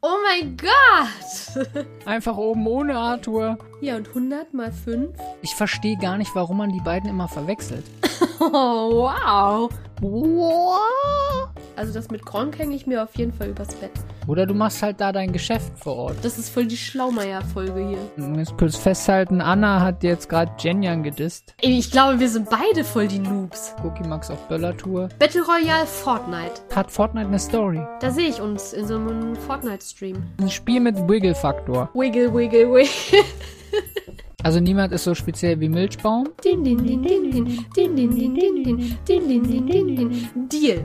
Oh mein Gott! Einfach oben ohne Arthur. Ja, und 100 mal 5? Ich verstehe gar nicht, warum man die beiden immer verwechselt. Oh, wow. Wow. Also das mit Gronk hänge ich mir auf jeden Fall übers Bett. Oder du machst halt da dein Geschäft vor Ort. Das ist voll die Schlaumeier-Folge hier. Jetzt kurz festhalten, Anna hat jetzt gerade Jenyan gedisst. Ey, ich glaube, wir sind beide voll die Noobs. Cookie Max auf Böller-Tour. Battle Royale Fortnite. Hat Fortnite eine Story? Da sehe ich uns in so einem Fortnite-Stream. Ein Spiel mit Wiggle-Faktor. Wiggle, wiggle, wiggle. Also niemand ist so speziell wie Milchbaum. Deal.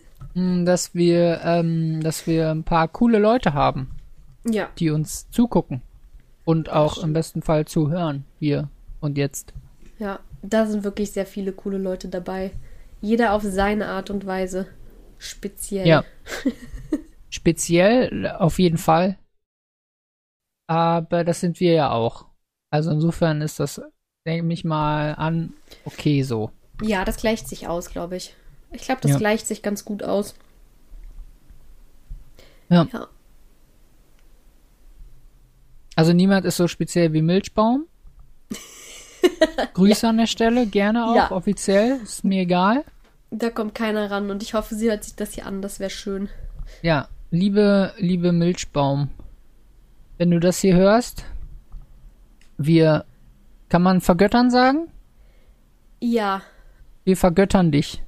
mh, dass wir, ähm, dass wir ein paar coole Leute haben, Ja. die uns zugucken. Und auch im besten Fall zuhören. Hier und jetzt. Ja, da sind wirklich sehr viele coole Leute dabei. Jeder auf seine Art und Weise. Speziell. Ja. Speziell, auf jeden Fall. Aber das sind wir ja auch. Also insofern ist das, denke ich mal an, okay so. Ja, das gleicht sich aus, glaube ich. Ich glaube, das Ja. gleicht sich ganz gut aus. Ja. Ja. Also niemand ist so speziell wie Milchbaum. Grüße an der Stelle, gerne auch, Ja. offiziell, ist mir egal. Da kommt keiner ran und ich hoffe, sie hört sich das hier an. Das wäre schön. Ja, liebe, liebe Milchbaum, wenn du das hier hörst, wir, kann man vergöttern sagen? Ja. Wir vergöttern dich.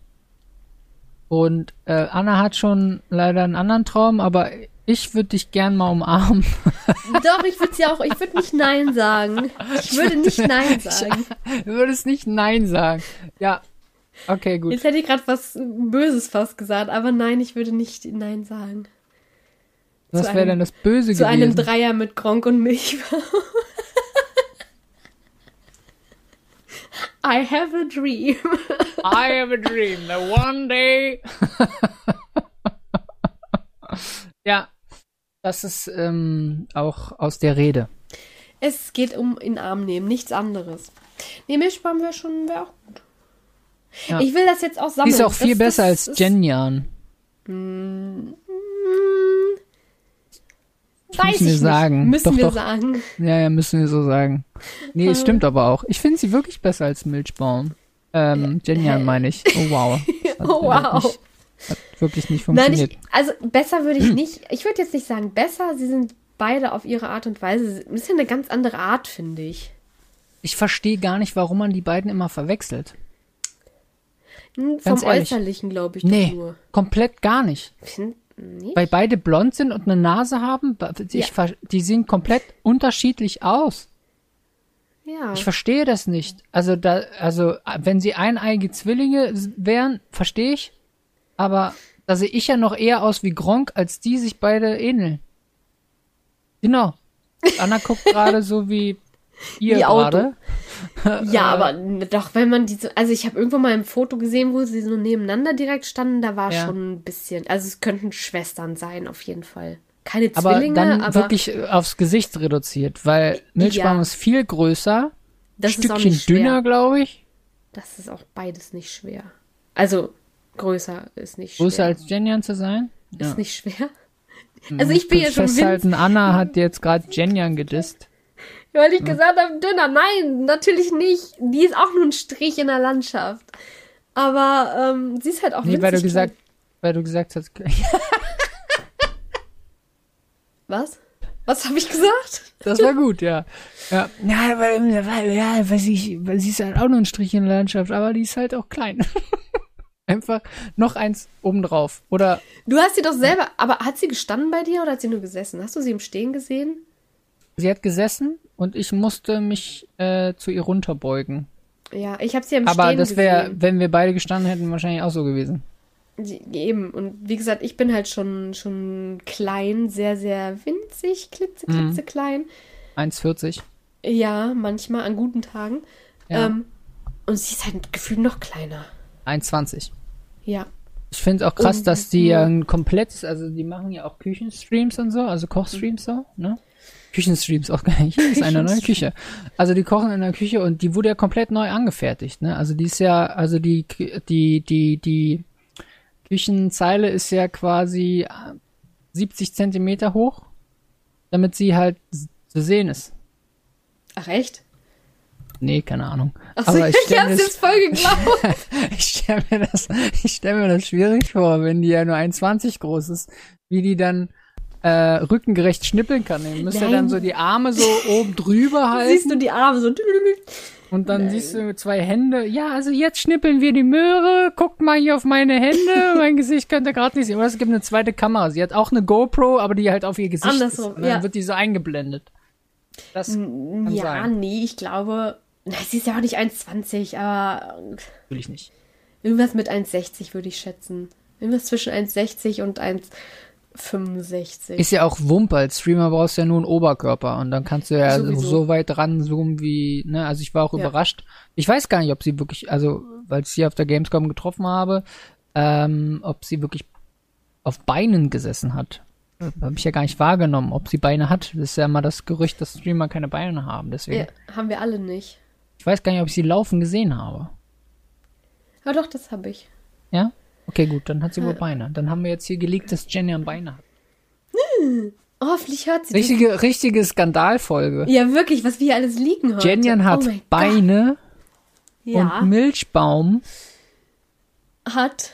Und äh, Anna hat schon leider einen anderen Traum, aber ich würde dich gern mal umarmen. Doch, ich würde ja auch, ich würde nicht Nein sagen. Ich würde nicht Nein sagen. Du würdest nicht Nein sagen. Ja, okay, gut. Jetzt hätte ich gerade was Böses fast gesagt, aber nein, ich würde nicht Nein sagen. Was zu wäre einem- denn das Böse Zu einem gewesen? Dreier mit Gronk und Milchbaum. I have a dream. I have a dream that one day. ja, das ist ähm, auch aus der Rede. Es geht um in Arm nehmen, nichts anderes. Nee, Milchbaum wäre schon, wäre auch gut. Ja. Ich will das jetzt auch Die sammeln. ist auch viel das, besser das als Jenjan. Hm, Das weiß müssen wir sagen. Müssen Doch, wir doch. sagen. Ja, ja, müssen wir so sagen. Nee, es stimmt aber auch. Ich finde sie wirklich besser als Milchbaum. Ähm, Jenjan meine ich. Oh wow. Oh, wow. Nicht, hat wirklich nicht Nein, funktioniert. ich, also besser würde ich nicht. Ich würde jetzt nicht sagen besser. Sie sind beide auf ihre Art und Weise. Das ist ja eine ganz andere Art, finde ich. Ich verstehe gar nicht, warum man die beiden immer verwechselt. Hm, Vom. Äußerlichen, glaube ich, Nee, doch nur. komplett gar nicht. Find, nee? Weil beide blond sind und eine Nase haben, ich Ja. die sehen komplett unterschiedlich aus. Ja. Ich verstehe das nicht. Also da, also wenn sie eineige Zwillinge wären, verstehe ich. Aber da sehe ich ja noch eher aus wie Gronk, als die sich beide ähneln. Genau. Anna guckt gerade so wie ihr Wie Auto. Ja, aber n- doch, wenn man diese, also ich habe irgendwo mal ein Foto gesehen, wo sie so nebeneinander direkt standen, da war Ja. schon ein bisschen, also es könnten Schwestern sein, auf jeden Fall. Keine Aber Zwillinge, dann aber wirklich äh, aufs Gesicht reduziert, weil Milchbaum Ja. ist viel größer, das ist auch Stückchen dünner, glaube ich. Das ist auch beides nicht schwer. Also größer ist nicht schwer. Größer als Jenjan zu sein. ist nicht schwer. Also ich bin ja schon festhalten, Anna hat jetzt gerade Jenjan gedisst. Weil ich gesagt habe, dünner. Nein, natürlich nicht. Die ist auch nur ein Strich in der Landschaft. Aber ähm, sie ist halt auch Nee, weil du klein. gesagt, weil du gesagt hast, Was? Was habe ich gesagt? das war gut, ja. Ja, ja weil, weil, ja, weil sie, weil sie ist halt auch nur ein Strich in der Landschaft, aber die ist halt auch klein. Einfach noch eins obendrauf. Oder Du hast sie doch selber, aber hat sie gestanden bei dir oder hat sie nur gesessen? Hast du sie im Stehen gesehen? sie hat gesessen und ich musste mich äh, zu ihr runterbeugen. Ja, ich habe sie im aber Stehen das wäre, wenn wir beide gestanden hätten, wahrscheinlich auch so gewesen. Eben. Und wie gesagt, ich bin halt schon, schon klein, sehr, sehr winzig, klitze, Mhm. klitze klein. 1,40. Ja, manchmal an guten Tagen. Ja. Ähm, und sie ist halt gefühlt noch kleiner. 1,20. Ja. Ich finde es auch krass, Und- dass die ja. ja ein komplettes, also die machen ja auch Küchenstreams und so, also Kochstreams so, ne? Küchenstreams auch gar nicht. Hier ist eine neue Küche. Also die kochen in der Küche und die wurde ja komplett neu angefertigt, ne? Also die ist ja, also die, die, die, die Küchenzeile ist ja quasi äh, 70 Zentimeter hoch, damit sie halt zu sehen ist. Ach, echt? Nee, keine Ahnung. Achso, Aber ich ich, hab's das- jetzt voll geglaubt. Ich stelle mir das, ich stell mir das schwierig vor, wenn die ja nur 1,20 groß ist, wie die dann äh, rückengerecht schnippeln kann. Die müsste Nein. dann so die Arme so oben drüber halten Siehst du die Arme so. und dann siehst du zwei Hände. Ja, also jetzt schnippeln wir die Möhre. Guckt mal hier auf meine Hände. mein Gesicht könnt ihr gerade nicht sehen. Oder es gibt eine zweite Kamera. Sie hat auch eine GoPro, aber die halt auf ihr Gesicht Andersrum, ist. Und dann ja. wird die so eingeblendet. Das Ja, sein. nee, ich glaube. Na, sie ist ja auch nicht 1,20, aber Will ich nicht. irgendwas mit 1,60 würde ich schätzen. Irgendwas zwischen 1,60 und 1,65. Ist ja auch Wumpe. Als Streamer brauchst du ja nur einen Oberkörper und dann kannst du ja so, Sowieso. so weit ranzoomen wie, ne, also ich war auch Ja. überrascht. Ich weiß gar nicht, ob sie wirklich, also, weil ich sie auf der Gamescom getroffen habe, ähm, ob sie wirklich auf Beinen gesessen hat. Habe ich ja gar nicht wahrgenommen, ob sie Beine hat. Das ist ja immer das Gerücht, dass Streamer keine Beine haben. Deswegen, ja, haben wir alle nicht. ich weiß gar nicht, ob ich sie laufen gesehen habe. Aber doch, das habe ich. Ja? Okay, gut, dann hat sie wohl Ja. Beine. Dann haben wir jetzt hier geleakt, dass Jenny an Beine hat. Oh, hoffentlich hört sie das. Richtige, richtige Skandalfolge. Ja, wirklich, was wir hier alles liegen heute. Jenny hat oh Beine. Ja, und Milchbaum hat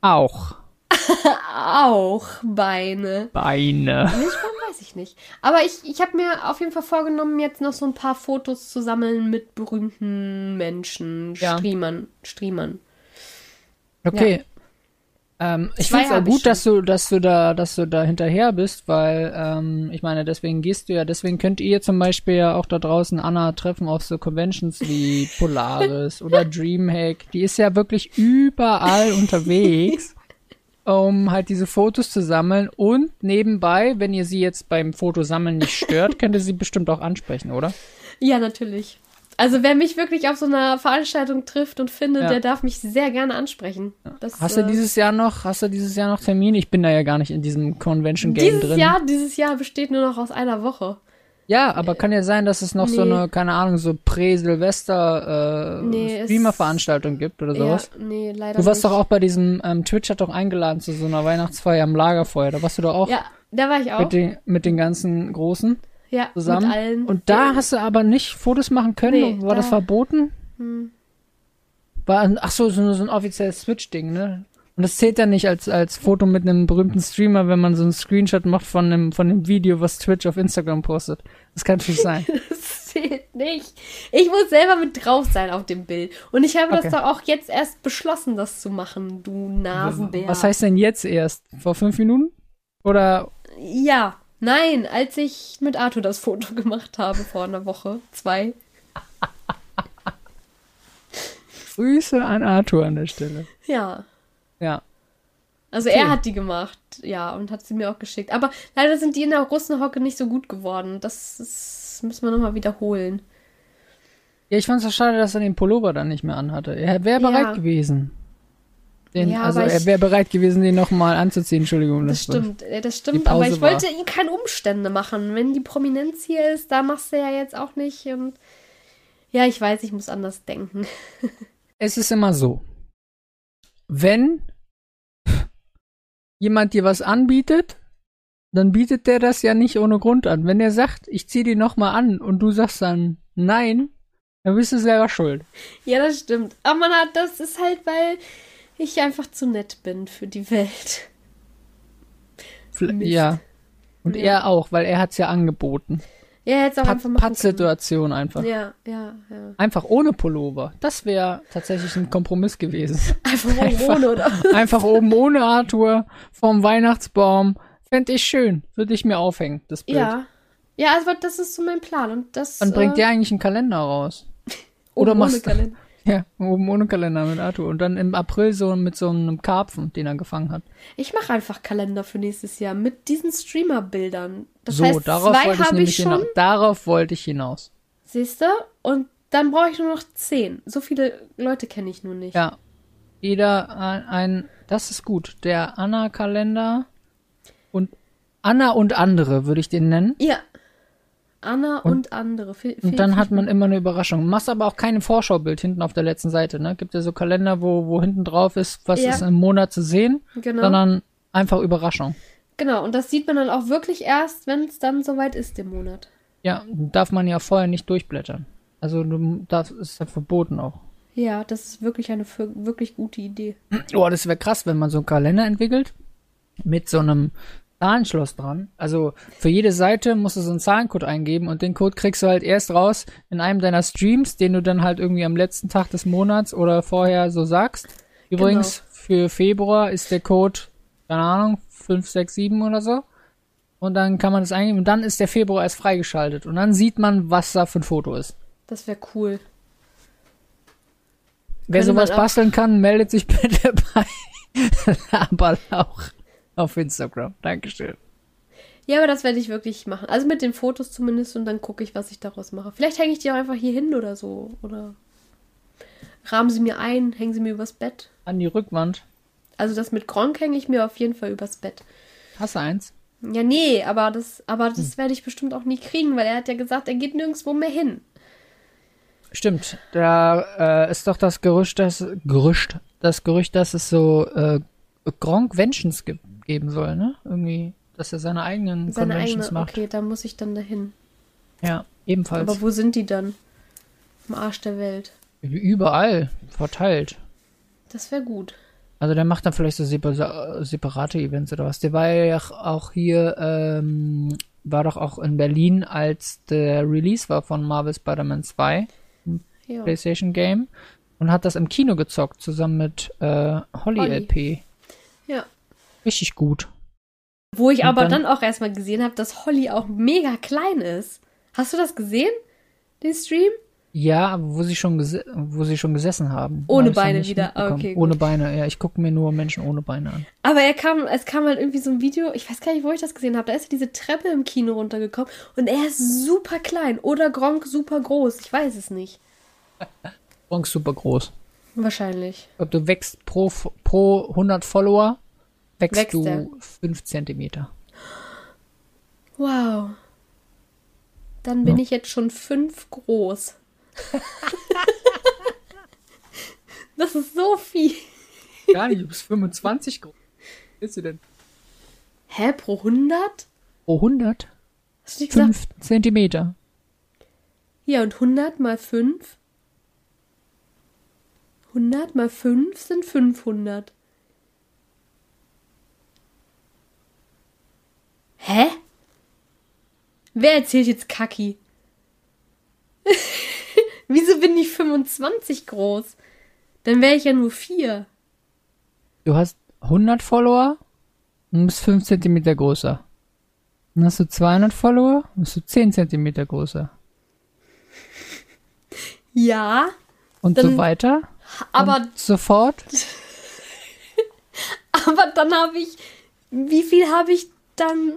auch auch Beine. Beine. Milchbaum weiß ich nicht. Aber ich, ich habe mir auf jeden Fall vorgenommen, jetzt noch so ein paar Fotos zu sammeln mit berühmten Menschen, Ja. Streamern, Streamern. Okay. Ähm, ich finde es auch gut, dass du, dass du da, dass du da hinterher bist, weil ähm, ich meine, deswegen gehst du ja, deswegen könnt ihr zum Beispiel ja auch da draußen Anna treffen auf so Conventions wie Polaris oder Dreamhack. Die ist ja wirklich überall unterwegs, um halt diese Fotos zu sammeln und nebenbei, wenn ihr sie jetzt beim Fotosammeln nicht stört, könnt ihr sie bestimmt auch ansprechen, oder? Ja, natürlich. Also wer mich wirklich auf so einer Veranstaltung trifft und findet, Ja. der darf mich sehr gerne ansprechen. Das, Hast du äh, dieses Jahr noch, hast du dieses Jahr noch Termin? Ich bin da ja gar nicht in diesem Convention Game dieses drin. Jahr, dieses Jahr besteht nur noch aus einer Woche. Ja, aber kann ja sein, dass es noch so Nee. eine, keine Ahnung, so Prä-Silvester äh, Nee, Streamer-Veranstaltung gibt oder Ja, sowas. nee, leider Du warst nicht. doch auch bei diesem, ähm, Twitch hat doch eingeladen zu so einer Weihnachtsfeier am Lagerfeuer. Da warst du doch auch Ja, da war ich auch. mit, den, mit den ganzen Großen ja, zusammen. mit allen. Und da hast du aber nicht Fotos machen können? Nee, War das da- verboten? Hm. War, ach so, so, so ein offizielles Switch-Ding, ne? Und das zählt dann nicht als, als Foto mit einem berühmten Streamer, wenn man so einen Screenshot macht von dem, von dem Video, was Twitch auf Instagram postet. Das kann natürlich sein. Das zählt nicht. Ich muss selber mit drauf sein auf dem Bild. Und ich habe Okay. das doch auch jetzt erst beschlossen, das zu machen, du Nasenbär. Was heißt denn jetzt erst? Vor fünf Minuten? Oder Ja, nein, als ich mit Arthur das Foto gemacht habe vor einer Woche, zwei. Grüße an Arthur an der Stelle. Ja. Ja. Also Okay. er hat die gemacht, ja, und hat sie mir auch geschickt. Aber leider sind die in der Russenhocke nicht so gut geworden. Das, ist, müssen wir nochmal wiederholen. Ja, ich fand's so schade, dass er den Pullover dann nicht mehr anhatte. Er wäre bereit Ja. gewesen. Den, Ja, also er wäre bereit gewesen, den nochmal anzuziehen. Entschuldigung. Das stimmt, äh, das stimmt, aber ich wollte ihm keine Umstände machen. Wenn die Prominenz hier ist, da machst du ja jetzt auch nicht. Und ja, ich weiß, ich muss anders denken. Es ist immer so. Wenn jemand dir was anbietet, dann bietet der das ja nicht ohne Grund an. Wenn er sagt, ich zieh die nochmal an und du sagst dann nein, dann bist du selber schuld. Ja, das stimmt. Aber man hat, das ist halt, weil ich einfach zu nett bin für die Welt. Mist. Ja. Und Ja. er auch, weil er hat's ja angeboten. Ja, jetzt auch Pat einfach machen können. Pattsituation einfach. Ja, ja, ja. Einfach ohne Pullover. Das wäre tatsächlich ein Kompromiss gewesen. Einfach, Einfach. ohne, oder? Einfach oben ohne Arthur vorm Weihnachtsbaum. Fände ich schön. Würde ich mir aufhängen, das Bild. Ja. Ja, also das ist so mein Plan. Und das. Wann bringt äh, der eigentlich einen Kalender raus? ohne oder machst du- Kalender. Ja, oben ohne Kalender mit Arthur. Und dann im April so mit so einem Karpfen, den er gefangen hat. Ich mache einfach Kalender für nächstes Jahr mit diesen Streamer-Bildern. Das so, heißt, darauf zwei wollte ich nämlich ich schon, hinaus. Darauf wollte ich hinaus. siehst du? Und dann brauche ich nur noch zehn. So viele Leute kenne ich nur nicht. Ja. Jeder ein, ein das ist gut. Der Anna-Kalender und Anna und andere würde ich den nennen. Ja. Anna und, andere. Fe- Und dann hat man immer eine Überraschung. Machst aber auch keine Vorschaubild hinten auf der letzten Seite, ne? Gibt ja so Kalender, wo, wo hinten drauf ist, was Ja. ist im Monat zu sehen, Genau. sondern einfach Überraschung. Genau, und das sieht man dann auch wirklich erst, wenn es dann soweit ist im Monat. Ja, darf man ja vorher nicht durchblättern. Also das ist ja verboten auch. Ja, das ist wirklich eine wirklich gute Idee. Oh, das wäre krass, wenn man so einen Kalender entwickelt mit so einem Zahlenschloss dran. Also für jede Seite musst du so einen Zahlencode eingeben und den Code kriegst du halt erst raus in einem deiner Streams, den du dann halt irgendwie am letzten Tag des Monats oder vorher so sagst. Übrigens, für Februar ist der Code, keine Ahnung, 567 oder so. Und dann kann man das eingeben und dann ist der Februar erst freigeschaltet. Und dann sieht man, was da für ein Foto ist. Das wäre cool. Wer Könnte sowas basteln kann, meldet sich bitte bei Laberlauch auf Instagram. Dankeschön. Ja, aber das werde ich wirklich machen. Also mit den Fotos zumindest und dann gucke ich, was ich daraus mache. Vielleicht hänge ich die auch einfach hier hin oder so. Oder rahmen sie mir ein, hängen sie mir übers Bett. An die Rückwand. Also das mit Gronk hänge ich mir auf jeden Fall übers Bett. Hast du eins? Ja, nee, aber das, aber Hm. das werde ich bestimmt auch nie kriegen, weil er hat ja gesagt, er geht nirgendwo mehr hin. Stimmt. Da äh, ist doch das Gerücht, das Gerücht, das Gerücht, dass es so äh, Gronk Conventions ge geben soll, ne? Irgendwie, dass er seine eigenen Seine Conventions eigene, macht. okay, da muss ich dann dahin. Ja, ebenfalls. Aber wo sind die dann? Am Arsch der Welt. Überall verteilt. Das wäre gut. Also der macht dann vielleicht so separ separate Events oder was. Der war ja auch hier, ähm, war doch auch in Berlin, als der Release war von Marvel Spider-Man 2, Ja. PlayStation Game, und hat das im Kino gezockt, zusammen mit äh, Holly, Holly. LP. ja. Richtig gut. Wo ich Und aber dann- dann, auch erstmal gesehen habe, dass Holly auch mega klein ist. Hast du das gesehen? Den Stream? Ja, aber wo sie schon, wo sie schon gesessen haben. Ohne Hab Beine wieder. Okay. Ohne Beine, ja. Ich gucke mir nur Menschen ohne Beine an. Aber er kam, es kam halt irgendwie so ein Video, ich weiß gar nicht, wo ich das gesehen habe. Da ist er diese Treppe im Kino runtergekommen und er ist super klein oder Gronk super groß. Ich weiß es nicht. Gronk super groß. Wahrscheinlich. Ich glaube, du wächst pro, pro 100 Follower, wächst, Wächst du er. 5 Zentimeter. Wow. Dann bin Ja. ich jetzt schon fünf groß. das ist so viel. Gar nicht, du bist 25 groß. Was bist du denn? Hä, pro 100? Pro 100? Hast du nicht gesagt? 5 Zentimeter. Ja, und 100 mal 5? 100 mal 5 sind 500. Hä? Wer erzählt jetzt Kaki? Wieso bin ich 25 groß? Dann wäre ich ja nur 4. Du hast 100 Follower und bist 5 Zentimeter größer. Dann hast du 200 Follower und bist du 10 Zentimeter größer. Ja, Und Dann- so weiter. aber, Und sofort. aber dann habe ich. Wie viel habe ich dann?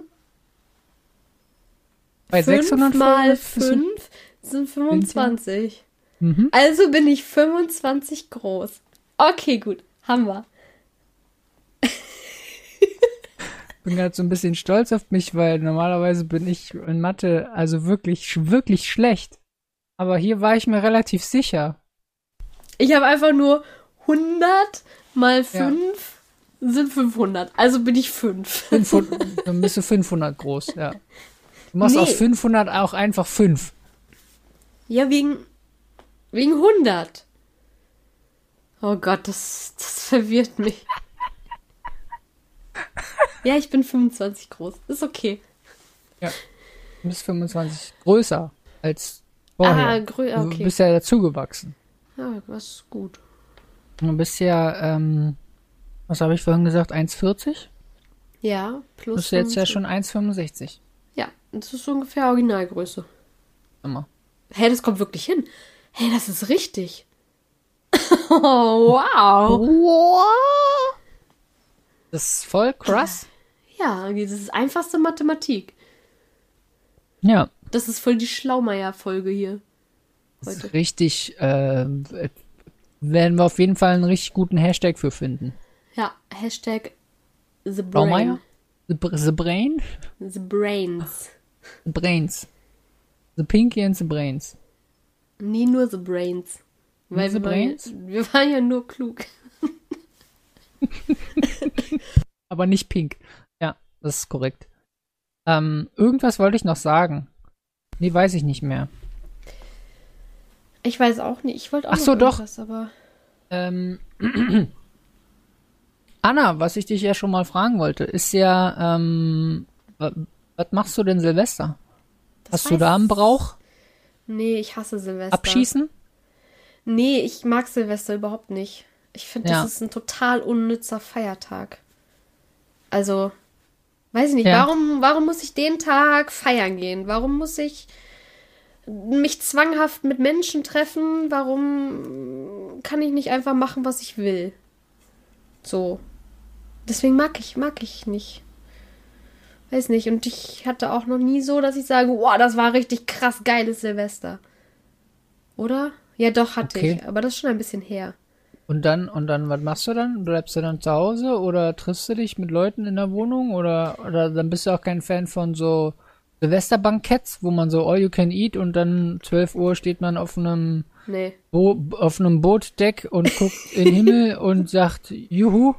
Bei 600 5 mal Follower bist du- 5 sind 25. Mhm. Also bin ich 25 groß. Okay, gut. Haben wir. bin gerade so ein bisschen stolz auf mich, weil normalerweise bin ich in Mathe also wirklich, wirklich schlecht. Aber hier war ich mir relativ sicher. Ich habe einfach nur 100 mal 5 sind 500. Also bin ich 5. 500, dann bist du 500 groß, ja. Du machst Nee. aus 500 auch einfach 5. Ja, wegen, wegen 100. Oh Gott, das, das verwirrt mich. Ja, ich bin 25 groß. Ist okay. Du bist 25 größer als vorher. Ah, grö ah, Du okay. bist ja dazugewachsen. Ja, das ist gut. Du bist ja, ähm, was habe ich vorhin gesagt, 1,40? Ja, Du plus. bist jetzt ja 25. schon 1,65. Ja, das ist so ungefähr Originalgröße. Immer. Hä, das kommt wirklich hin. Hä, das ist richtig. Oh, wow. Das ist voll krass. Ja, das ist einfachste Mathematik. Ja. Das ist voll die Schlaumeier-Folge hier. Das ist Heute. richtig, äh, werden wir auf jeden Fall einen richtig guten Hashtag für finden. Ja, Hashtag The Brain. Blaumeier? The, the Brain? The Brains. The Brains. The Pinky and the Brains. Nie nur The Brains. Weil The wir, Brains? Waren, wir waren ja nur klug. Aber nicht pink. Ja, das ist korrekt. Ähm, irgendwas wollte ich noch sagen. Nee, weiß ich nicht mehr. Ich weiß auch nicht. Ich wollte auch Ach noch so, doch. aber Ähm, Anna, was ich dich ja schon mal fragen wollte, ist ja, ähm, wa- was machst du denn Silvester? das Hast du da einen Brauch? Nee, ich hasse Silvester. Abschießen? Nee, ich mag Silvester überhaupt nicht. Ich finde, Ja. das ist ein total unnützer Feiertag. Also, weiß ich nicht, Ja. warum, warum muss ich den Tag feiern gehen? Warum muss ich mich zwanghaft mit Menschen treffen? Warum kann ich nicht einfach machen, was ich will? So. Deswegen mag ich, mag ich nicht. Weiß nicht. Und ich hatte auch noch nie so, dass ich sage, wow, das war richtig krass geiles Silvester. Oder? Ja, doch, hatte Okay. ich. Aber das ist schon ein bisschen her. Und dann, und dann, was machst du dann? Bleibst du dann zu Hause oder triffst du dich mit Leuten in der Wohnung oder, oder dann bist du auch kein Fan von so Silvesterbanketts, wo man so all you can eat und dann 12 Uhr steht man auf einem, Nee. Bo auf einem Bootdeck und guckt in den Himmel und sagt, juhu.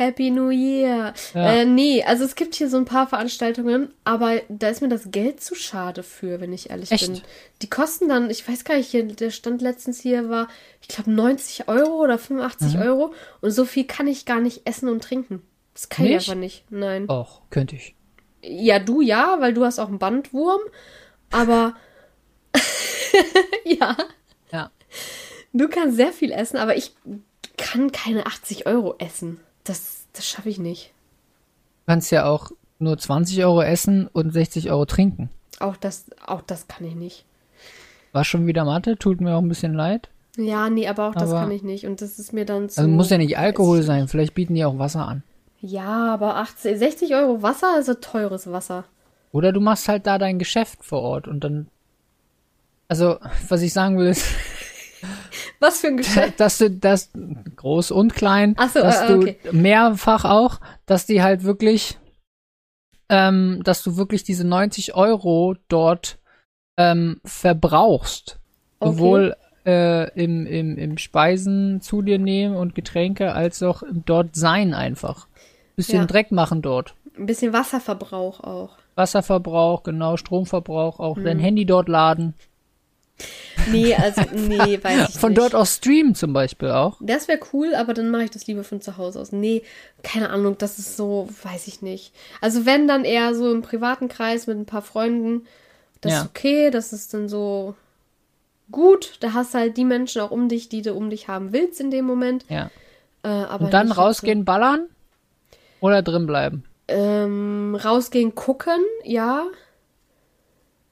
Happy New Year. Ja. Äh, nee, also es gibt hier so ein paar Veranstaltungen, aber da ist mir das Geld zu schade für, wenn ich ehrlich Echt? bin. Die kosten dann, ich weiß gar nicht, hier, der Stand letztens hier war, ich glaube 90 Euro oder 85 Mhm. Euro und so viel kann ich gar nicht essen und trinken. Das kann ich Nicht? einfach nicht. Nein. Och, könnte ich. Ja, du ja, weil du hast auch einen Bandwurm, aber ja, Ja. du kannst sehr viel essen, aber ich kann keine 80 Euro essen. Das, das schaffe ich nicht. Du kannst ja auch nur 20 Euro essen und 60 Euro trinken. Auch das, auch das kann ich nicht. War schon wieder Mathe, tut mir auch ein bisschen leid. Ja, nee, aber auch das Aber- kann ich nicht. Und das ist mir dann zu. Also muss ja nicht Alkohol sein, vielleicht bieten die auch Wasser an. Ja, aber 80, 60 Euro Wasser ein teures Wasser. Oder du machst halt da dein Geschäft vor Ort und dann. Also, was ich sagen will, ist, Was für ein Geschäft. dass du das groß und klein, so, dass äh, du okay. mehrfach auch, dass die halt wirklich, ähm, dass du wirklich diese 90 Euro dort ähm, verbrauchst. Okay. Sowohl äh, im, im, im Speisen zu dir nehmen und Getränke, als auch im dort sein einfach. Bisschen Ja. Dreck machen dort. Ein bisschen Wasserverbrauch auch. Wasserverbrauch, genau, Stromverbrauch, auch Mhm. dein Handy dort laden. Nee, also, nee, weiß ich Von nicht. dort aus streamen zum Beispiel auch. Das wäre cool, aber dann mache ich das lieber von zu Hause aus. Nee, keine Ahnung, das ist so, weiß ich nicht. Also wenn dann eher so im privaten Kreis mit ein paar Freunden, das Ja. ist okay, das ist dann so gut. Da hast du halt die Menschen auch um dich, die du um dich haben willst in dem Moment. Ja. Äh, aber Und dann rausgehen, ballern oder drin bleiben. So, ähm, rausgehen, gucken, ja.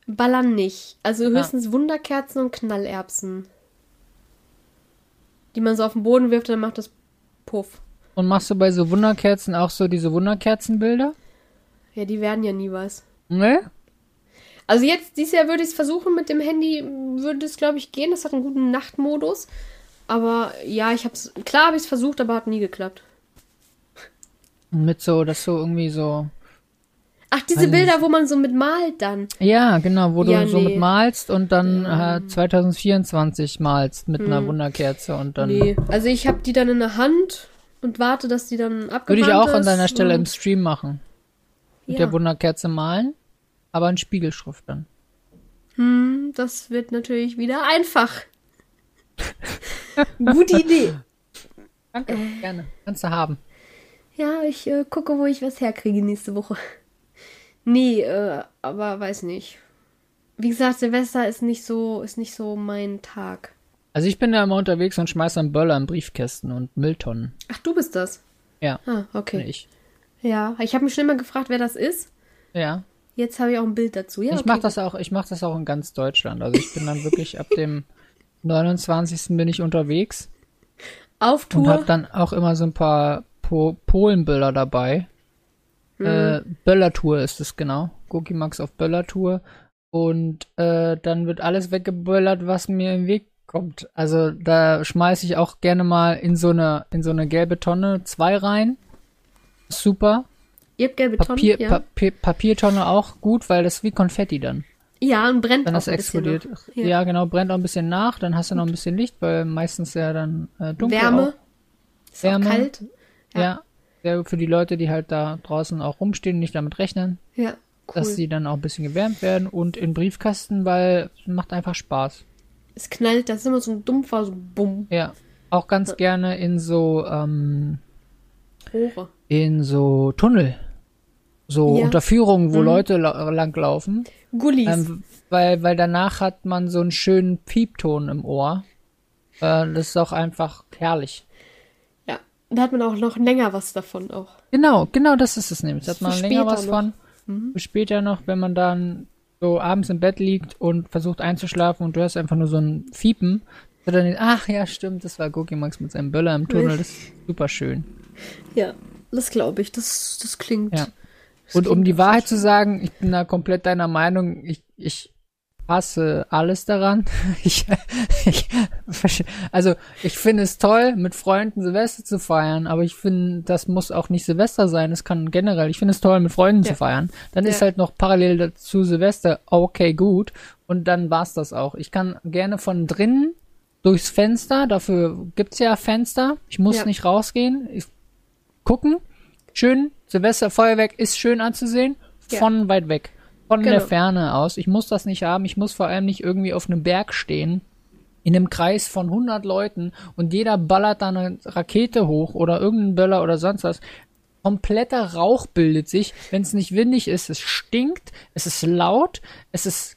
Ballern nicht. Also höchstens Wunderkerzen und Knallerbsen. Die man so auf den Boden wirft, dann macht das Puff. Und machst du bei so Wunderkerzen auch so diese Wunderkerzenbilder? Ja, die werden ja nie was. Ne? Also jetzt, dieses Jahr würde ich es versuchen mit dem Handy, würde es glaube ich gehen. Das hat einen guten Nachtmodus. Aber ja, ich hab's, klar habe ich es versucht, aber hat nie geklappt. Mit so, dass du irgendwie so. Ach, diese Bilder, wo man so mit malt dann. Ja, genau, wo Ja, du so nee. mit malst und dann äh, 2024 malst mit einer Hm. Wunderkerze und dann. Nee, also ich habe die dann in der Hand und warte, dass die dann abgewandt Würde ich auch an deiner Stelle im Stream machen. Mit Ja. der Wunderkerze malen, aber in Spiegelschrift dann. Hm, das wird natürlich wieder einfach. Gute Idee. Danke, gerne. Kannst du haben. Ja, ich äh, gucke, wo ich was herkriege nächste Woche. Nee, äh, aber weiß nicht. Wie gesagt, Silvester ist nicht so, ist nicht so mein Tag. Also ich bin da immer unterwegs und schmeiß dann Böller in Briefkästen und Mülltonnen. Ach, du bist das. Ja, Ah, okay. ich. Ja, ich habe mich schon immer gefragt, wer das ist. Ja. Jetzt habe ich auch ein Bild dazu. Ja, ich okay. mach das auch, ich mach das auch in ganz Deutschland. Also ich bin dann wirklich ab dem 29. bin ich unterwegs Auf und Tour. habe dann auch immer so ein paar po Polenböller dabei. Äh, Böllertour ist es genau. Cookie Max auf Böllertour. Und äh, dann wird alles weggeböllert, was mir im Weg kommt. Also da schmeiße ich auch gerne mal in so eine in so eine gelbe Tonne zwei rein. Super. Ihr habt gelbe Tonnen, Papier, ja. Papier, Papiertonne auch gut, weil das ist wie Konfetti dann. ja, und brennt Wenn auch das ein bisschen explodiert. noch. Ja. Ja. genau, brennt auch ein bisschen nach, dann hast du noch ein bisschen Licht, weil meistens ja dann äh, dunkel Wärme. auch. Ist Wärme. auch kalt. Ja. Ja. Sehr gut für die Leute, die halt da draußen auch rumstehen und nicht damit rechnen, Ja, cool. dass sie dann auch ein bisschen gewärmt werden und in Briefkasten, weil es macht einfach Spaß. es knallt, das ist immer so ein dumpfer, so bumm, Ja. Auch ganz gerne in so, ähm, Rohre. in so Tunnel. So Ja. Unterführungen, wo Mhm. Leute la langlaufen. Gullis. Ähm, weil, weil danach hat man so einen schönen Piepton im Ohr. Äh, das ist auch einfach herrlich. Da hat man auch noch länger was davon auch. Genau, genau das ist es nämlich. Da hat man länger was noch. von. Für später noch, wenn man dann so abends im Bett liegt und versucht einzuschlafen und du hörst einfach nur so ein Fiepen. Dann, ach ja, stimmt, das war Cookie Max mit seinem Böller im Tunnel. Das ist super schön. Ja, das glaube ich. Das, das klingt. Ja. das Und um klingt die auch Wahrheit sehr zu sagen, ich bin da komplett deiner Meinung. Ich, ich hasse alles daran. Ich, ich, also ich finde es toll, mit Freunden Silvester zu feiern, aber ich finde, das muss auch nicht Silvester sein. Es kann generell. Ich finde es toll, mit Freunden Ja. zu feiern. Dann ist Ja. halt noch parallel dazu Silvester okay gut und dann war's das auch. Ich kann gerne von drinnen durchs Fenster. Dafür gibt's ja Fenster. Ich muss Ja. nicht rausgehen. Ich gucken. Schön, Silvesterfeuerwerk ist schön anzusehen. Von weit weg. Von Genau. der Ferne aus. Ich muss das nicht haben. Ich muss vor allem nicht irgendwie auf einem Berg stehen. In einem Kreis von 100 Leuten und jeder ballert da eine Rakete hoch oder irgendeinen Böller oder sonst was. Kompletter Rauch bildet sich, wenn es nicht windig ist. Es stinkt, es ist laut, es ist.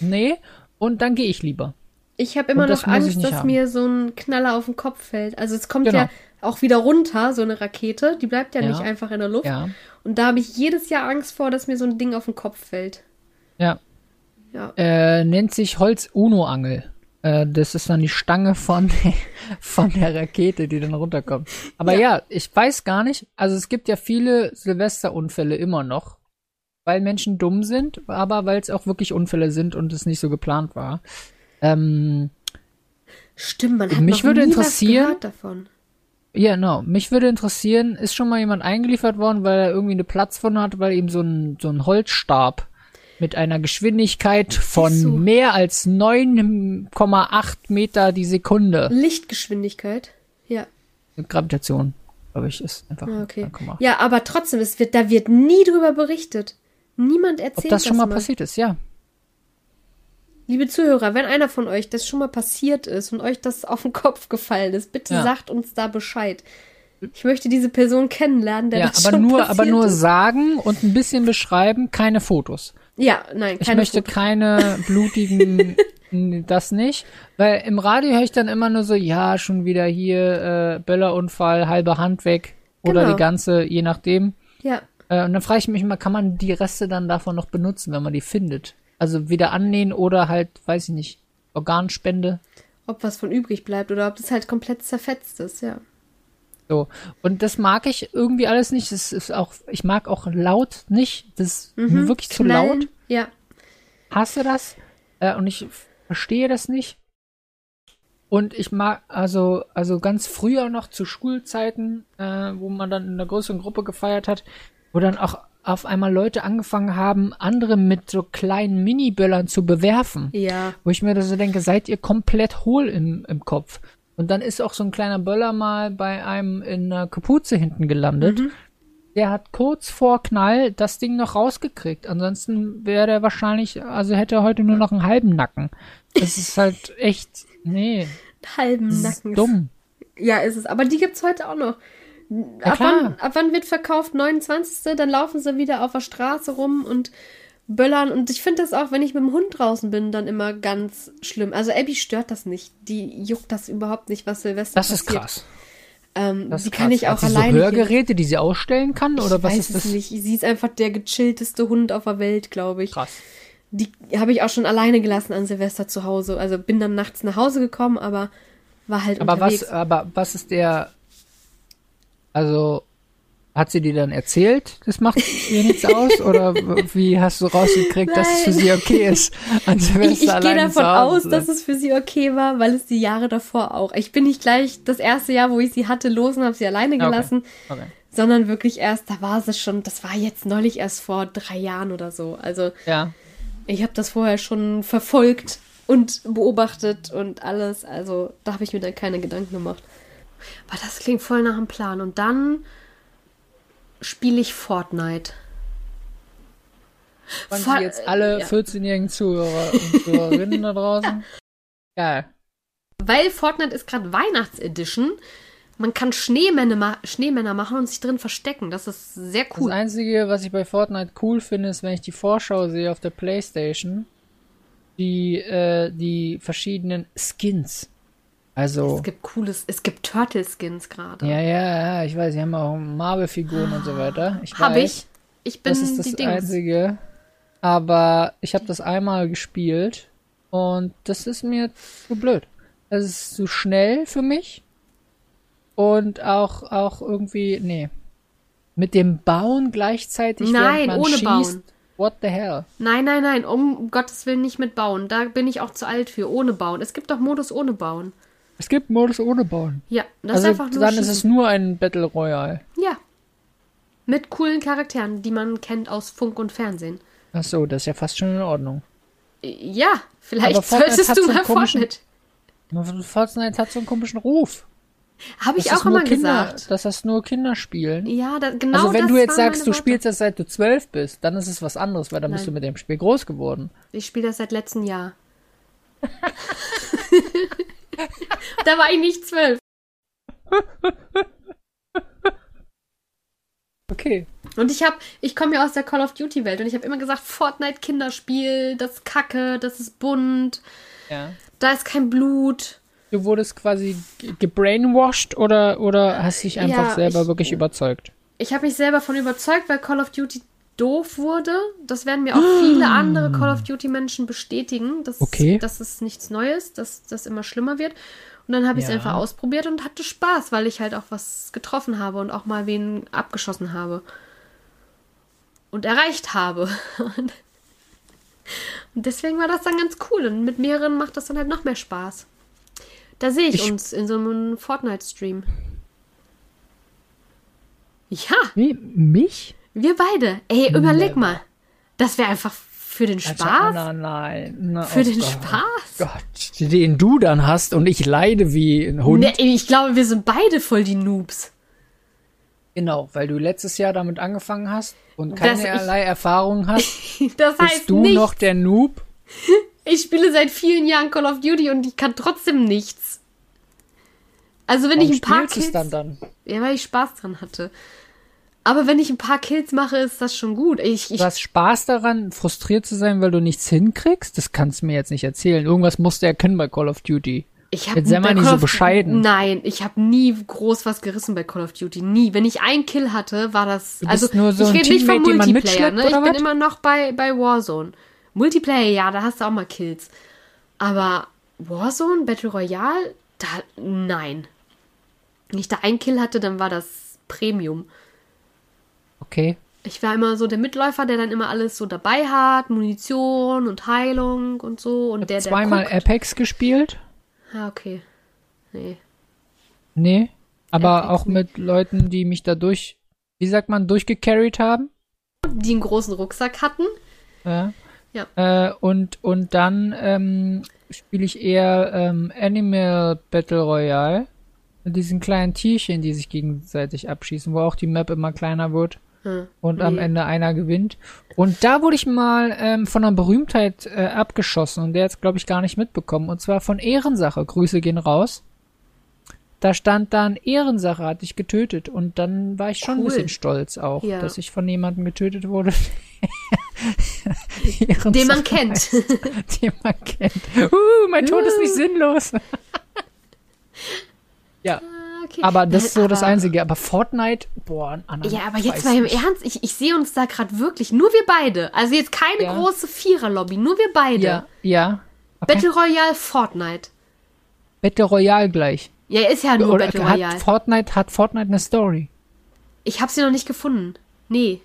Nee, und dann gehe ich lieber. Ich habe immer noch Angst, dass haben. mir so ein Knaller auf den Kopf fällt. Also es kommt Genau. ja auch wieder runter, so eine Rakete. Die bleibt ja, Ja. nicht einfach in der Luft. Ja. Und da habe ich jedes Jahr Angst vor, dass mir so ein Ding auf den Kopf fällt. Ja. Ja. Äh, nennt sich Holz-Uno-Angel. Äh, das ist dann die Stange von, von der Rakete, die dann runterkommt. Aber ja. Ja. ich weiß gar nicht. Also es gibt ja viele Silvesterunfälle immer noch. Weil Menschen dumm sind, aber weil es auch wirklich Unfälle sind und es nicht so geplant war. Ähm, Stimmt, man hat Mich noch würde interessieren- davon. Ja, genau. Mich würde interessieren, ist schon mal jemand eingeliefert worden, weil er irgendwie eine Platzwunde hat, weil ihm so ein, so ein Holzstab mit einer Geschwindigkeit von so. mehr als 9,8 Meter die Sekunde. Lichtgeschwindigkeit. Ja. Gravitation, glaube ich, ist einfach Ah, okay. 9,8. Ja, aber trotzdem, es wird, da wird nie drüber berichtet. Niemand erzählt Ob das schon mal mal. passiert ist, ja. Liebe Zuhörer, wenn einer von euch das schon mal passiert ist und euch das auf den Kopf gefallen ist, bitte Ja. sagt uns da Bescheid. Ich möchte diese Person kennenlernen, der Ja, das aber schon nur, aber nur ist. sagen und ein bisschen beschreiben, keine Fotos. Ja, nein, Ich keine möchte Fotos. keine blutigen, das nicht. Weil im Radio höre ich dann immer nur so, ja, schon wieder hier, äh, Böllerunfall, halbe Hand weg. Oder Genau. die ganze, je nachdem. Ja, Äh, und dann frage ich mich immer, kann man die Reste dann davon noch benutzen, wenn man die findet? Also wieder annähen oder halt, weiß ich nicht, Organspende. ob was von übrig bleibt oder ob das halt komplett zerfetzt ist, ja. So. Und das mag ich irgendwie alles nicht. Das ist auch, ich mag auch laut nicht. Das ist mir wirklich zu laut. Mhm. Ja, hasse das äh, und ich verstehe das nicht. Und ich mag, also, also ganz früher noch zu Schulzeiten, äh, wo man dann in einer größeren Gruppe gefeiert hat, wo dann auch auf einmal Leute angefangen haben, andere mit so kleinen Miniböllern zu bewerfen. ja. Wo ich mir so denke, seid ihr komplett hohl im, im Kopf. Und dann ist auch so ein kleiner Böller mal bei einem in einer Kapuze hinten gelandet. Mhm. Der hat kurz vor Knall das Ding noch rausgekriegt. Ansonsten wäre der wahrscheinlich, also hätte er heute nur noch einen halben Nacken. Das ist halt echt, nee, Halben Nacken. dumm. Ja, ist es. Aber die gibt's heute auch noch. Ja, ab, klar. wann, ab wann wird verkauft? 29. Dann laufen sie wieder auf der Straße rum und böllern. Und ich finde das auch, wenn ich mit dem Hund draußen bin, dann immer ganz schlimm. Also Abby stört das nicht. Die juckt das überhaupt nicht, was Silvester Das ist passiert. krass. Ähm, Das die ist kann krass. ich auch Hat sie alleine. so Hörgeräte, die sie ausstellen kann? ich Oder was weiß ist das? es nicht. Sie ist einfach der gechillteste Hund auf der Welt, glaube ich. Krass. Die habe ich auch schon alleine gelassen an Silvester zu Hause. Also bin dann nachts nach Hause gekommen, aber war halt Aber unterwegs. was, aber was ist der, also, hat sie dir dann erzählt, das macht ihr nichts aus? Oder wie hast du rausgekriegt, dass es für sie okay ist, an Silvester ich ich gehe davon aus, dass es für sie okay war, weil es die Jahre davor auch. Ich bin nicht gleich das erste Jahr, wo ich sie hatte, los und habe sie alleine Okay. gelassen, Okay. sondern wirklich erst, da war sie schon, das war jetzt neulich erst vor drei Jahren oder so. Also Ja. ich habe das vorher schon verfolgt und beobachtet und alles. Also da habe ich mir dann keine Gedanken gemacht. Aber das klingt voll nach einem Plan. Und dann spiele ich Fortnite. Sie jetzt alle ja. 14-jährigen Zuhörer und Zuhörerinnen da draußen? Geil. Weil Fortnite ist gerade Weihnachtsedition. Man kann Schneemänner, ma Schneemänner machen und sich drin verstecken. Das ist sehr Das cool. Einzige, was ich bei Fortnite cool finde, ist, wenn ich die Vorschau sehe auf der Playstation, die, äh, die verschiedenen Skins. Also, Es gibt cooles, es gibt Turtle-Skins gerade. ja, ja, ja, ich weiß, sie haben auch Marvel-Figuren und so weiter. Ich Hab weiß, ich. Ich bin Das ist das die Dings. Einzige. Aber ich habe das einmal gespielt und das ist mir zu blöd. Es ist zu schnell für mich und auch, auch irgendwie, nee. Mit dem Bauen gleichzeitig, Nein, man ohne schießt. Bauen. What the hell? Nein, nein, nein, um Gottes Willen nicht mit Bauen. Da bin ich auch zu alt für. Ohne Bauen. Es gibt doch Modus ohne Bauen. Es gibt Modus ohne Bauen. Ja, das also ist einfach nur dann ist schießen. es nur ein Battle Royale. Ja. Mit coolen Charakteren, die man kennt aus Funk und Fernsehen. Ach so, das ist ja fast schon in Ordnung. Ja, vielleicht solltest du so mal Fortnite. Fortnite hat so einen komischen Ruf. Habe ich auch immer Kinder, gesagt. Dass das nur Kinder spielen. Ja, da, genau also wenn das du jetzt sagst, du Worte. spielst das seit du zwölf bist, dann ist es was anderes, weil dann bist Nein. du mit dem Spiel groß geworden. Ich spiele das seit letztem Jahr. da war ich nicht zwölf. Okay. Und ich habe, ich komme ja aus der Call of Duty Welt und ich habe immer gesagt, Fortnite Kinderspiel, das ist Kacke, das ist bunt, Ja. da ist kein Blut. Du wurdest quasi ge- gebrainwashed oder, oder hast dich einfach Ja, selber ich- wirklich überzeugt? Ich habe mich selber von überzeugt, weil Call of Duty doof wurde. Das werden mir auch viele andere Call of Duty Menschen bestätigen, dass, Okay. dass es nichts Neues, dass das immer schlimmer wird. Und dann habe ich es Ja. einfach ausprobiert und hatte Spaß, weil ich halt auch was getroffen habe und auch mal wen abgeschossen habe. Und erreicht habe. Und und deswegen war das dann ganz cool. Und mit mehreren macht das dann halt noch mehr Spaß. Da sehe ich, Ich- uns in so einem Fortnite-Stream. Ja, Wie? Mich? Wir beide. Ey, überleg Never. mal. Das wäre einfach für den Also, Spaß. nein, nein. Na, Für oh den Gott. Spaß. Gott, den du dann hast und ich leide wie ein Hund. Nee, ich glaube, wir sind beide voll die Noobs. Genau, weil du letztes Jahr damit angefangen hast und keinerlei Erfahrung hast, Das heißt bist du nicht, noch der Noob. ich spiele seit vielen Jahren Call of Duty und ich kann trotzdem nichts. Also wenn Warum ich ein paar Kills, dann dann? ja, weil ich Spaß dran hatte. Aber wenn ich ein paar Kills mache, ist das schon gut. Ich, ich, Du hast Spaß daran, frustriert zu sein, weil du nichts hinkriegst? Das kannst du mir jetzt nicht erzählen. Irgendwas musst du erkennen bei Call of Duty. ich hab Jetzt sei mal nicht so bescheiden. Nein, ich habe nie groß was gerissen bei Call of Duty. Nie. Wenn ich einen Kill hatte, war das. Also nur so ich ein rede nicht vom Multiplayer, ne? Ich bin immer noch bei, bei Warzone. Multiplayer, ja, da hast du auch mal Kills. Aber Warzone, Battle Royale, da nein. Wenn ich da einen Kill hatte, dann war das Premium. Okay. Ich war immer so der Mitläufer, der dann immer alles so dabei hat, Munition und Heilung und so. Und der, der Zweimal guckt. Apex gespielt? Ah, okay. Nee. Nee. Aber Apex auch mit Leuten, die mich dadurch, wie sagt man, durchgecarried haben. Die einen großen Rucksack hatten. Ja. Ja. Äh, und, und dann ähm, spiele ich eher ähm, Animal Battle Royale. Mit diesen kleinen Tierchen, die sich gegenseitig abschießen, wo auch die Map immer kleiner wird Hm. und am Nee. Ende einer gewinnt. Und da wurde ich mal ähm, von einer Berühmtheit äh, abgeschossen und der hat's, glaube ich, gar nicht mitbekommen. Und zwar von Ehrensache. Grüße gehen raus. Da stand dann Ehrensache, hat dich getötet. Und dann war ich schon ein Cool. bisschen stolz auch, Ja. dass ich von jemandem getötet wurde. Den man kennt. heißt, den man kennt. Uh, mein Tod ist nicht sinnlos. ja, okay. aber das ist so das Aber- Einzige. Aber Fortnite, boah, an anderen Ja, aber jetzt mal im nicht. Ernst, ich, ich sehe uns da gerade wirklich, nur wir beide. Also jetzt keine Ja. große Vierer-Lobby, nur wir beide. Ja, ja. Okay. Battle Royale Fortnite. Battle Royale gleich. Ja, ist ja nur Oder Battle Royale. hat Fortnite, hat Fortnite eine Story? Ich habe sie noch nicht gefunden. Nee.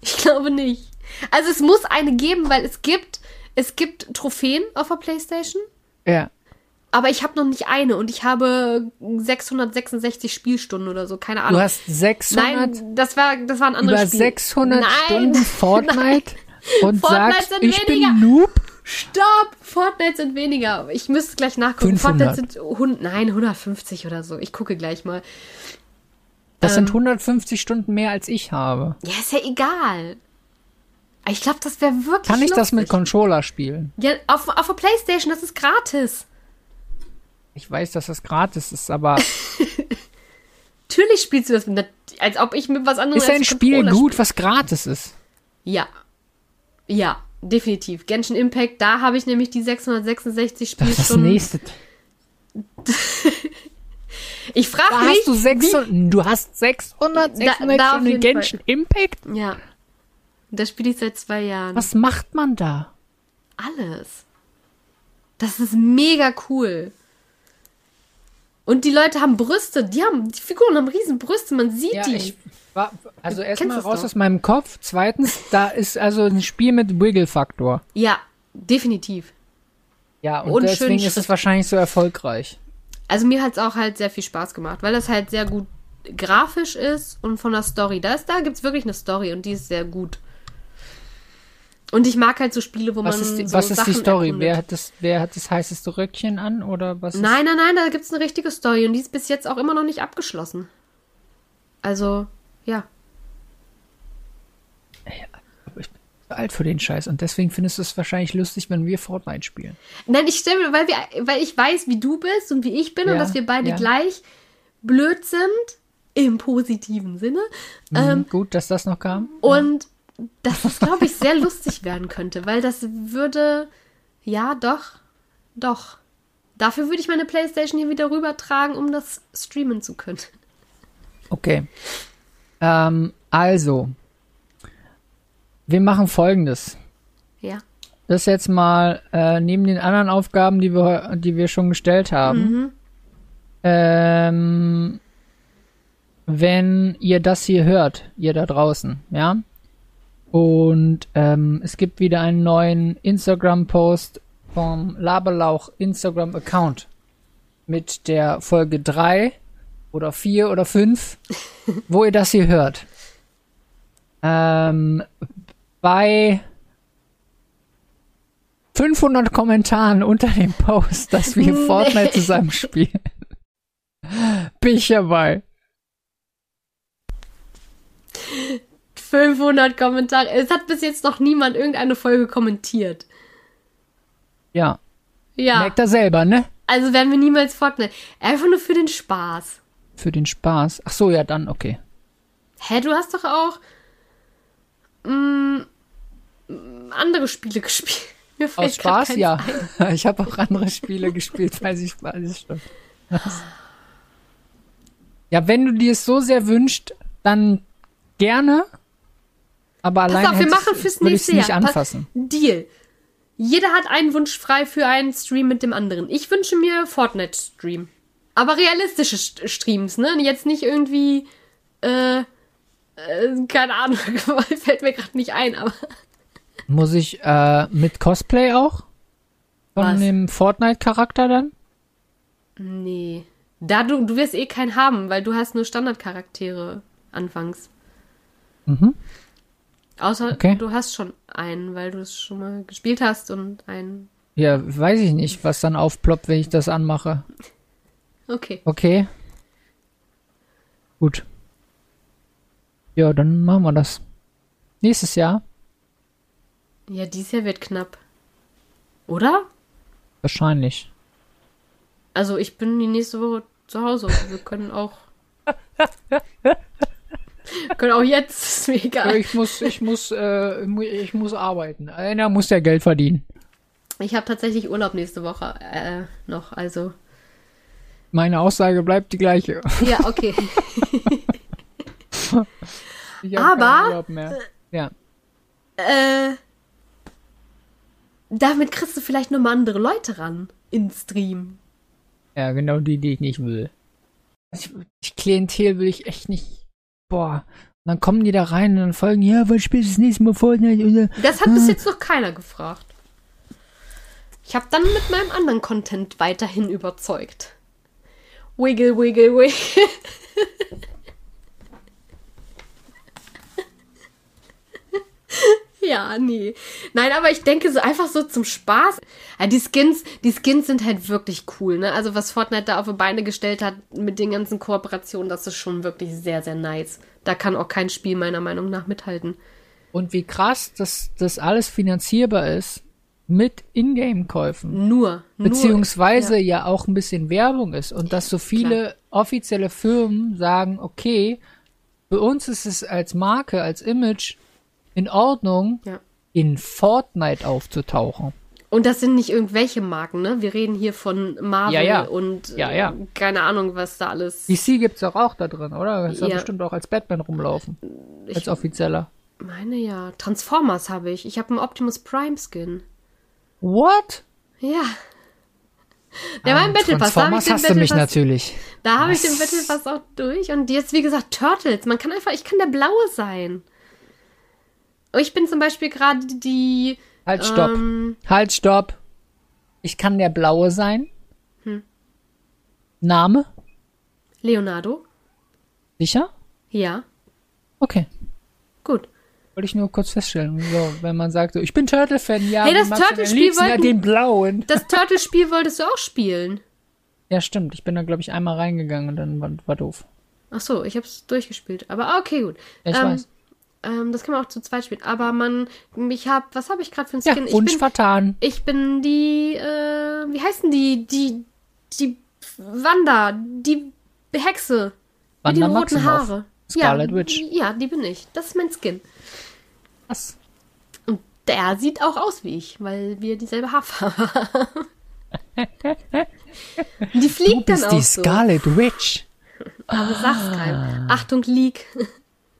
Ich glaube nicht. Also es muss eine geben, weil es gibt es gibt Trophäen auf der PlayStation, Ja. Aber ich habe noch nicht eine und ich habe 666 Spielstunden oder so, keine Ahnung. Du hast 600, Nein, das war das war ein anderes über Spiel. 600 Nein, Stunden Fortnite und Fortnite sagst, sind ich weniger. bin Noob. Stopp! Fortnite sind weniger. Ich müsste gleich nachgucken. 500. Fortnite sind 100, nein, 150 oder so. Ich gucke gleich mal. Das Ähm. sind 150 Stunden mehr als ich habe. Ja, ist ja egal. Ich glaube, das wäre wirklich Kann ich das mit lustig. Controller spielen? Ja, auf, auf der Playstation, das ist gratis. Ich weiß, dass das gratis ist, aber Natürlich spielst du das mit, als ob ich mit was anderem ist ein Spiel gut, was gratis ist? spiel- Ja. Ja, definitiv. Genshin Impact, da habe ich nämlich die 666 Das ist das Spielstunden. nächste. Ich frage Da mich, hast du 600, du hast 600, Da- 600 da jeden Genshin Impact? ja, das spiele ich seit zwei Jahren. Was macht man da? Alles. Das ist mega cool. Und die Leute haben Brüste, die haben, die Figuren haben riesen Brüste, man sieht Ja, die. ich war, also erstmal raus doch. aus meinem Kopf. Zweitens, da ist also ein Spiel mit Wiggle-Faktor. ja, definitiv. Ja, und, Und deswegen ist es wahrscheinlich so erfolgreich. Also mir hat es auch halt sehr viel Spaß gemacht, weil das halt sehr gut grafisch ist und von der Story. Da, ist, da gibt es wirklich eine Story und die ist sehr gut. Und ich mag halt so Spiele, wo Was man ist die, so was ist die Sachen Story? erkundet. Wer hat, das, wer hat das heißeste Röckchen an oder was? Nein, nein, nein, da gibt es eine richtige Story und die ist bis jetzt auch immer noch nicht abgeschlossen. Also, ja. Ich bin zu alt für den Scheiß und deswegen findest du es wahrscheinlich lustig, wenn wir Fortnite spielen. Nein, ich stelle mir, weil, wir, weil ich weiß, wie du bist und wie ich bin und Ja, dass wir beide ja. gleich blöd sind, im positiven Sinne. Mhm, Ähm, gut, dass das noch kam. und dass das, glaube ich, sehr lustig werden könnte, weil das würde, ja, doch, doch. Dafür würde ich meine Playstation hier wieder rübertragen, um das streamen zu können. Okay. Ähm, also, wir machen folgendes. Ja. Das ist jetzt mal äh, neben den anderen Aufgaben, die wir, die wir schon gestellt haben. Ähm, wenn ihr das hier hört, ihr da draußen, ja, und ähm, es gibt wieder einen neuen Instagram-Post vom Laberlauch Instagram-Account mit der Folge 3 oder 4 oder 5, wo ihr das hier hört. Ähm, bei 500 Kommentaren unter dem Post, dass wir Nee. Fortnite zusammen spielen. Bin ich dabei. 500 Kommentare. Es hat bis jetzt noch niemand irgendeine Folge kommentiert. Ja. Ja. Merkt er selber, ne? Also werden wir niemals Fortnite. Einfach nur für den Spaß. Für den Spaß. Ach so, ja, dann okay. Hä, du hast doch auch mm, andere Spiele gespielt. Mir fällt Aus Spaß, ja. ein. Ich habe auch andere Spiele gespielt, weiß ich, weiß stimmt. Ja, wenn du dir es so sehr wünschst, dann gerne. Aber Pass allein auf, wir machen fürs nächste nicht Jahr. Pass- anfassen. Deal. Jeder hat einen Wunsch frei für einen Stream mit dem anderen. Ich wünsche mir Fortnite-Stream. Aber realistische St- Streams, ne? Jetzt nicht irgendwie, äh, äh keine Ahnung, fällt mir gerade nicht ein, aber. Muss ich äh, mit Cosplay auch? Von Was? dem Fortnite-Charakter dann? Nee. Da du, du wirst eh keinen haben, weil du hast nur Standardcharaktere anfangs. Mhm. Außer Okay. du hast schon einen, weil du es schon mal gespielt hast und einen. Ja, weiß ich nicht, was dann aufploppt, wenn ich das anmache. Okay. Okay. Gut. Ja, dann machen wir das. Nächstes Jahr? Ja, dies Jahr wird knapp. Oder? Wahrscheinlich. Also ich bin die nächste Woche zu Hause. Wir können auch. können auch jetzt, ist mir egal. Ich muss, ich muss, äh, ich muss arbeiten. Einer muss ja Geld verdienen. Ich habe tatsächlich Urlaub nächste Woche äh, noch, also. Meine Aussage bleibt die gleiche. Ja, okay. Ich Aber- keinen Urlaub mehr. Ja. äh, damit kriegst du vielleicht nochmal andere Leute ran in Stream. Ja, genau die, die ich nicht will. Ich, die Klientel will ich echt nicht. Boah. Und dann kommen die da rein und dann folgen, ja, wann spielst du das nächste Mal Fortnite? Oder, Das hat bis Ah. jetzt noch keiner gefragt. Ich habe dann mit meinem anderen Content weiterhin überzeugt. Wiggle, wiggle, wiggle. ja, nee. Nein, aber ich denke so einfach so zum Spaß. Ja, die Skins, die Skins sind halt wirklich cool, ne? Also was Fortnite da auf die Beine gestellt hat mit den ganzen Kooperationen, das ist schon wirklich sehr, sehr nice. Da kann auch kein Spiel meiner Meinung nach mithalten. Und wie krass, dass das alles finanzierbar ist mit Ingame-Käufen. Nur. nur Beziehungsweise ja. ja. auch ein bisschen Werbung ist und dass so viele offizielle Firmen sagen, okay, für uns ist es als Marke, als Image in Ordnung, Ja. in Fortnite aufzutauchen. Und das sind nicht irgendwelche Marken, ne? Wir reden hier von Marvel Ja, ja. und äh, Ja, ja. keine Ahnung, was da alles. DC gibt's doch auch da drin, oder? Das soll Ja. bestimmt auch als Batman rumlaufen. als offizieller. meine ja. Transformers habe ich. Ich habe einen Optimus Prime Skin. What? Ja. Der war im Battle Pass. Ich Transformers hast du Battle mich Pass, natürlich. da habe ich den? Battle Pass auch durch. Und jetzt, wie gesagt, Turtles. Man kann einfach, ich kann der Blaue sein. Ich bin zum Beispiel gerade die. Halt, stopp. Ähm, Halt, stopp. Ich kann der Blaue sein. Hm. Name? Leonardo. Sicher? Ja. Okay. Gut. Wollte ich nur kurz feststellen. So, wenn man sagt, so, ich bin Turtle-Fan, ja, Hey, das Turtle-Spiel liebsten? Ja, wollten- den blauen. Das Turtle-Spiel wolltest du auch spielen. Ja, stimmt. Ich bin da, glaube ich, einmal reingegangen und dann war, war doof. Ach so, ich habe es durchgespielt. Aber okay, gut. Ja, ich ähm, weiß. Ähm, das kann man auch zu zweit spielen. Aber man, ich habe, was habe ich gerade für ein Ja, Skin? ich, Wunsch bin, vertan. ich bin die, äh, wie heißen die? Die, die Wanda, die Hexe. mit den Wanda roten Maximoff. Haare. Scarlet ja, Witch. Ja, die bin ich. Das ist mein Skin. Was? Und der sieht auch aus wie ich, weil wir dieselbe Haarfarbe haben. die Du fliegt dann bist auch die so. Scarlet Witch. Aber sag's keinem. Achtung, Leak.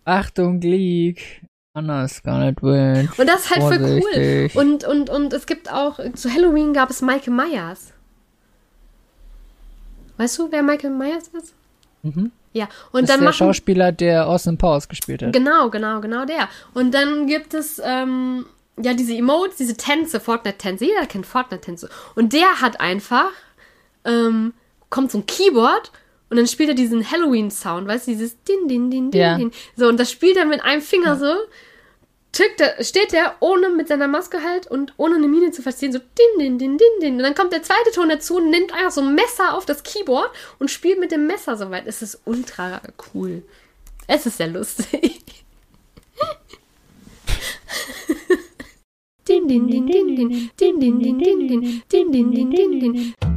Achtung, Leak. Anna Scarlet Witch. Und das ist halt voll cool. Vorsichtig. Und, und, und es gibt auch, zu Halloween gab es Michael Myers. Weißt du, wer Michael Myers ist? Mhm. Ja, und das ist dann der machen. Schauspieler, der Austin Powers gespielt hat. Genau, genau, genau der. Und dann gibt es, ähm, ja, diese Emotes, diese Tänze, Fortnite-Tänze. Jeder kennt Fortnite-Tänze. Und der hat einfach, ähm, kommt so ein Keyboard und dann spielt er diesen Halloween-Sound, weißt du, dieses Din, Din, Din, Din, Ja. Din. So, und das spielt er mit einem Finger so. Tickt er, steht er ohne mit seiner Maske halt und ohne eine Miene zu verziehen, so din, din, din, din, din. Und dann kommt der zweite Ton dazu und nimmt einfach so ein Messer auf das Keyboard und spielt mit dem Messer so weit. Es ist ultra cool. Es ist sehr lustig. din, din, din, din, din, din, din, din, din, din, din, din, din, din, din.